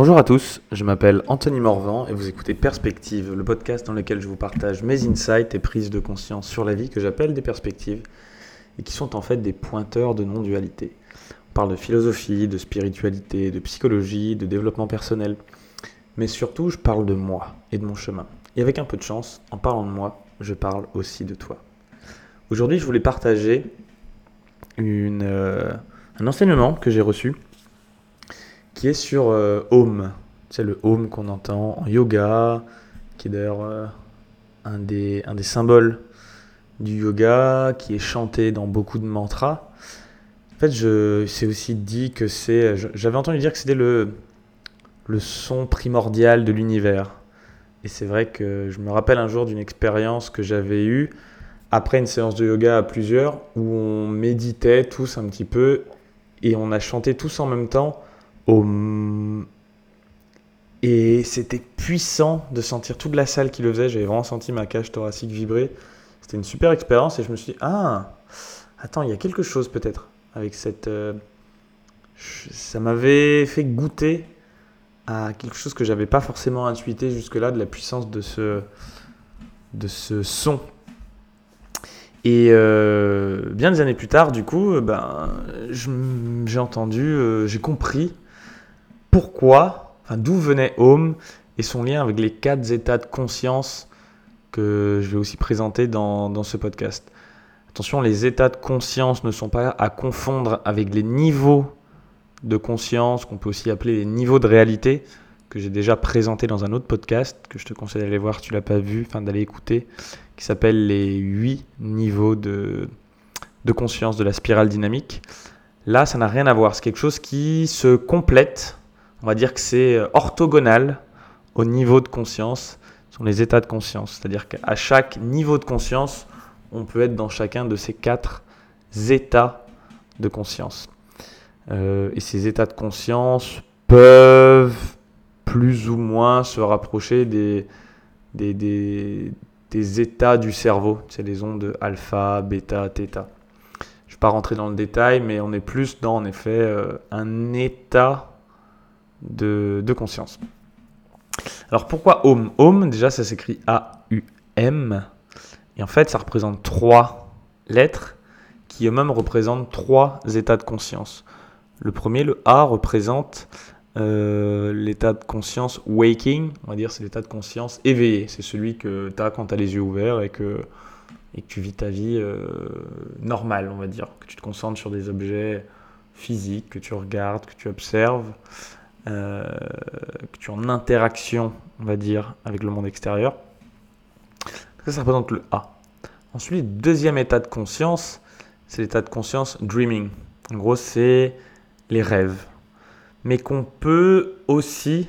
Bonjour à tous, je m'appelle Anthony Morvan et vous écoutez Perspective, le podcast dans lequel je vous partage mes insights et prises de conscience sur la vie que j'appelle des perspectives et qui sont en fait des pointeurs de non-dualité. On parle de philosophie, de spiritualité, de psychologie, de développement personnel, mais surtout je parle de moi et de mon chemin. Et avec un peu de chance, en parlant de moi, je parle aussi de toi. Aujourd'hui, je voulais partager une, euh, un enseignement que j'ai reçu qui est sur euh, Home. C'est le Home qu'on entend en yoga, qui est d'ailleurs euh, un, des, un des symboles du yoga, qui est chanté dans beaucoup de mantras. En fait, je c'est aussi dit que c'est. J'avais entendu dire que c'était le, le son primordial de l'univers. Et c'est vrai que je me rappelle un jour d'une expérience que j'avais eue après une séance de yoga à plusieurs, où on méditait tous un petit peu et on a chanté tous en même temps et c'était puissant de sentir toute la salle qui le faisait. J'avais vraiment senti ma cage thoracique vibrer. C'était une super expérience et je me suis dit, ah, attends, il y a quelque chose peut-être avec cette... Euh, ça m'avait fait goûter à quelque chose que j'avais pas forcément intuité jusque-là de la puissance de ce, de ce son. Et euh, bien des années plus tard, du coup, ben, j'ai entendu, euh, j'ai compris enfin, d'où venait Home et son lien avec les quatre états de conscience que je vais aussi présenter dans, dans ce podcast. Attention, les états de conscience ne sont pas à confondre avec les niveaux de conscience, qu'on peut aussi appeler les niveaux de réalité, que j'ai déjà présenté dans un autre podcast, que je te conseille d'aller voir si tu l'as pas vu, enfin d'aller écouter, qui s'appelle les huit niveaux de, de conscience de la spirale dynamique. Là, ça n'a rien à voir. C'est quelque chose qui se complète on va dire que c'est euh, orthogonal au niveau de conscience, ce sont les états de conscience. C'est-à-dire qu'à chaque niveau de conscience, on peut être dans chacun de ces quatre états de conscience. Euh, et ces états de conscience peuvent plus ou moins se rapprocher des, états du cerveau, c'est les ondes alpha, bêta, θ. Je ne vais pas rentrer dans le détail, mais on est plus dans en effet euh, un état de, conscience. Alors pourquoi Om? Om, déjà ça s'écrit A-U-M. Et en fait ça représente trois lettres qui eux-mêmes représentent trois états de conscience. Le premier, le A, représente euh, l'état de conscience waking, on va dire c'est l'état de conscience éveillé. C'est celui que tu as quand tu as les yeux ouverts et que, et que tu vis ta vie euh, normale, on va dire. Que tu te concentres sur des objets physiques, que tu regardes, que tu observes. Euh, que tu es en interaction, on va dire, avec le monde extérieur. Ça, ça représente le A. Ensuite, deuxième état de conscience, c'est l'état de conscience dreaming. En gros, c'est les rêves. Mais qu'on peut aussi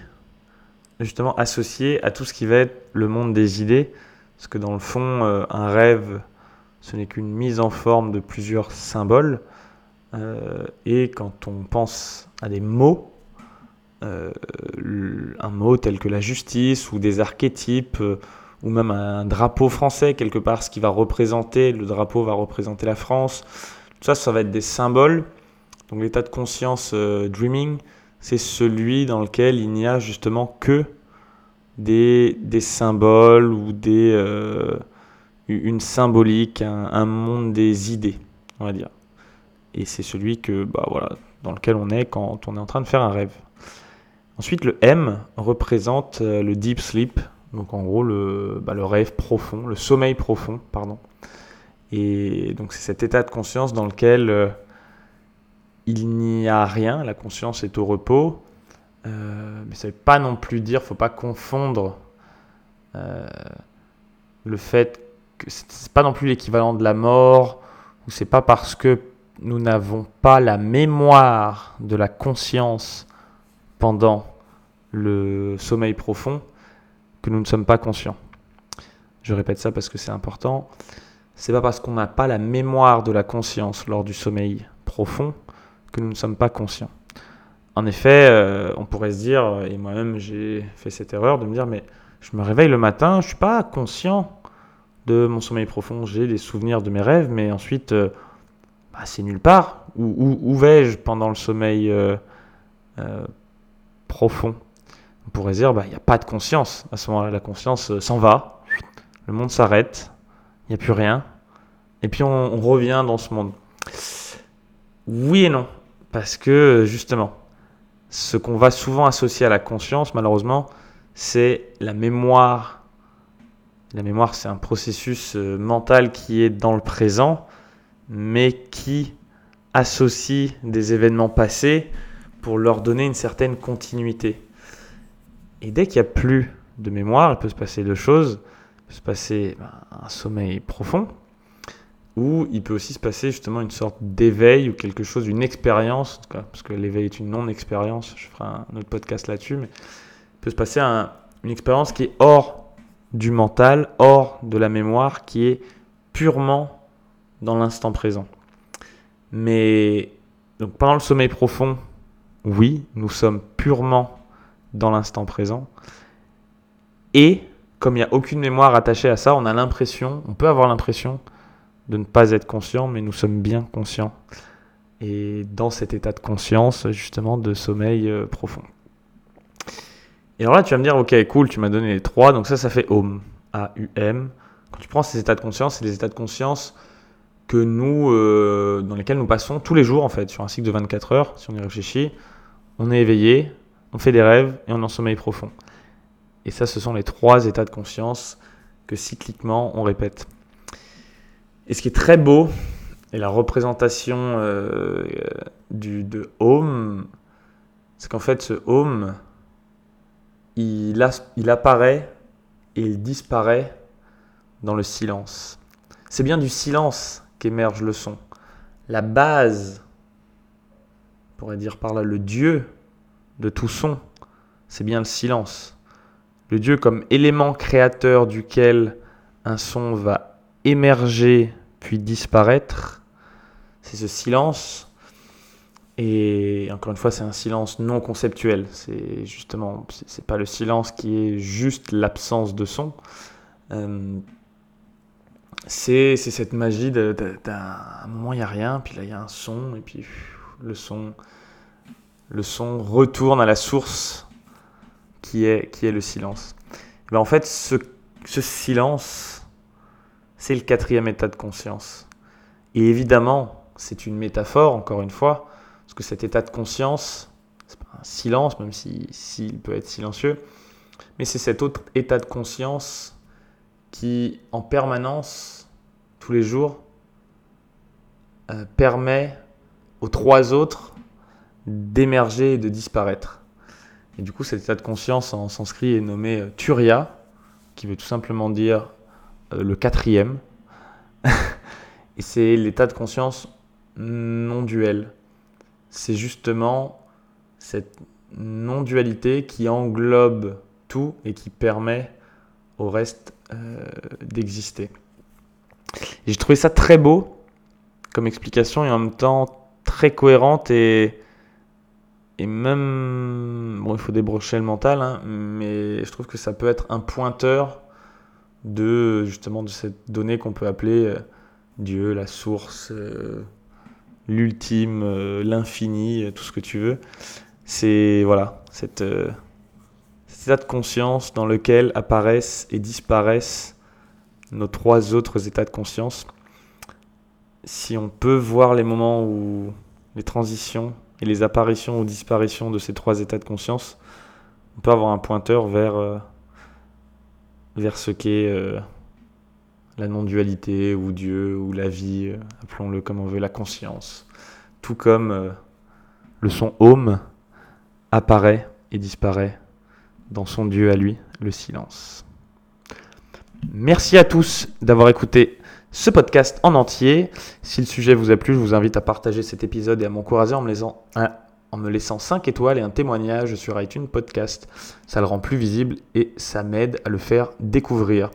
justement associer à tout ce qui va être le monde des idées. Parce que dans le fond, euh, un rêve, ce n'est qu'une mise en forme de plusieurs symboles. Euh, et quand on pense à des mots, euh, un mot tel que la justice ou des archétypes euh, ou même un drapeau français quelque part, ce qui va représenter, le drapeau va représenter la France. Tout ça, ça va être des symboles. Donc l'état de conscience euh, dreaming, c'est celui dans lequel il n'y a justement que des, des symboles ou des, une symbolique, un, un, monde des idées, on va dire. Et c'est celui que, bah, voilà, dans lequel on est quand on est en train de faire un rêve. Ensuite, le M représente euh, le deep sleep, donc en gros le, bah, le rêve profond, le sommeil profond, pardon. Et donc c'est cet état de conscience dans lequel euh, il n'y a rien, la conscience est au repos, euh, mais ça ne veut pas non plus dire, faut pas confondre le fait que c'est pas non plus l'équivalent de la mort, ou c'est pas parce que nous n'avons pas la mémoire de la conscience pendant le sommeil profond que nous ne sommes pas conscients. Je répète ça parce que c'est important. C'est pas parce qu'on n'a pas la mémoire de la conscience lors du sommeil profond que nous ne sommes pas conscients. En effet, euh, on pourrait se dire, et moi-même j'ai fait cette erreur de me dire, mais je me réveille le matin, je suis pas conscient de mon sommeil profond, j'ai des souvenirs de mes rêves, mais ensuite, euh, bah, c'est nulle part. Où, vais-je pendant le sommeil euh, profond. on pourrait dire, bah, il n'y a pas de conscience. À ce moment-là, la conscience euh, s'en va, le monde s'arrête, il n'y a plus rien, et puis on, on revient dans ce monde. Oui et non, parce que justement, ce qu'on va souvent associer à la conscience, malheureusement, c'est la mémoire. La mémoire, c'est un processus euh, mental qui est dans le présent, mais qui associe des événements passés pour leur donner une certaine continuité. Et dès qu'il n'y a plus de mémoire, il peut se passer deux choses. Il peut se passer ben, un sommeil profond, ou il peut aussi se passer justement une sorte d'éveil ou quelque chose, une expérience, parce que l'éveil est une non-expérience, je ferai un autre podcast là-dessus, mais il peut se passer une expérience qui est hors du mental, hors de la mémoire, qui est purement dans l'instant présent. Mais donc pendant le sommeil profond, oui, nous sommes purement dans l'instant présent. Et comme il n'y a aucune mémoire attachée à ça, on a l'impression, on peut avoir l'impression de ne pas être conscient, mais nous sommes bien conscients. Et dans cet état de conscience, justement, de sommeil euh, profond. Et alors là, tu vas me dire, ok, cool, tu m'as donné les trois, donc ça, ça fait OM, A-U-M. Quand tu prends ces états de conscience, c'est des états de conscience que nous, euh, dans lesquels nous passons tous les jours, en fait, sur un cycle de 24 heures, si on y réfléchit. On est éveillé, on fait des rêves et on est en sommeil profond. Et ça, ce sont les trois états de conscience que cycliquement on répète. Et ce qui est très beau, et la représentation euh, du, de home, c'est qu'en fait ce home, il, il apparaît et il disparaît dans le silence. C'est bien du silence qu'émerge le son. La base, on pourrait dire par là le Dieu de tout son, c'est bien le silence. Le Dieu comme élément créateur duquel un son va émerger puis disparaître. C'est ce silence. Et encore une fois, c'est un silence non conceptuel. C'est justement, c'est pas le silence qui est juste l'absence de son. Euh, c'est cette magie d'un moment il n'y a rien, puis là il y a un son, et puis le son, le son retourne à la source qui est, qui est le silence. Ben en fait, ce, ce silence, c'est le quatrième état de conscience. Et évidemment, c'est une métaphore, encore une fois, parce que cet état de conscience, c'est pas un silence, même s'il si, peut être silencieux, mais c'est cet autre état de conscience qui, en permanence, tous les jours, euh, permet aux trois autres d'émerger et de disparaître. Et du coup, cet état de conscience en sanskrit est nommé euh, Turiya, qui veut tout simplement dire euh, le quatrième. et c'est l'état de conscience non duel. C'est justement cette non-dualité qui englobe tout et qui permet au reste d'exister. Et j'ai trouvé ça très beau comme explication et en même temps très cohérente et, et même, bon il faut débrocher le mental, hein, mais je trouve que ça peut être un pointeur de justement de cette donnée qu'on peut appeler euh, Dieu, la source, euh, l'ultime, euh, l'infini, tout ce que tu veux. C'est voilà, cette, cet état de conscience dans lequel apparaissent et disparaissent nos trois autres états de conscience. Si on peut voir les moments où les transitions et les apparitions ou disparitions de ces trois états de conscience, on peut avoir un pointeur vers vers ce qu'est euh, la non-dualité ou Dieu ou la vie, euh, appelons-le comme on veut, la conscience. Tout comme euh, le son home apparaît et disparaît dans son Dieu à lui, le silence. Merci à tous d'avoir écouté ce podcast en entier. Si le sujet vous a plu, je vous invite à partager cet épisode et à m'encourager en me laissant un en me laissant 5 étoiles et un témoignage sur iTunes Podcast. Ça le rend plus visible et ça m'aide à le faire découvrir.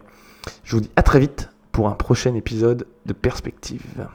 Je vous dis à très vite pour un prochain épisode de Perspective.